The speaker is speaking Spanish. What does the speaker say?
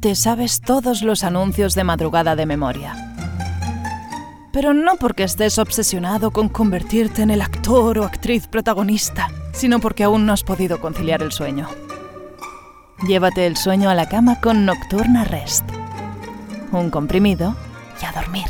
te sabes todos los anuncios de madrugada de memoria. Pero no porque estés obsesionado con convertirte en el actor o actriz protagonista, sino porque aún no has podido conciliar el sueño. Llévate el sueño a la cama con Nocturna Rest. Un comprimido y a dormir.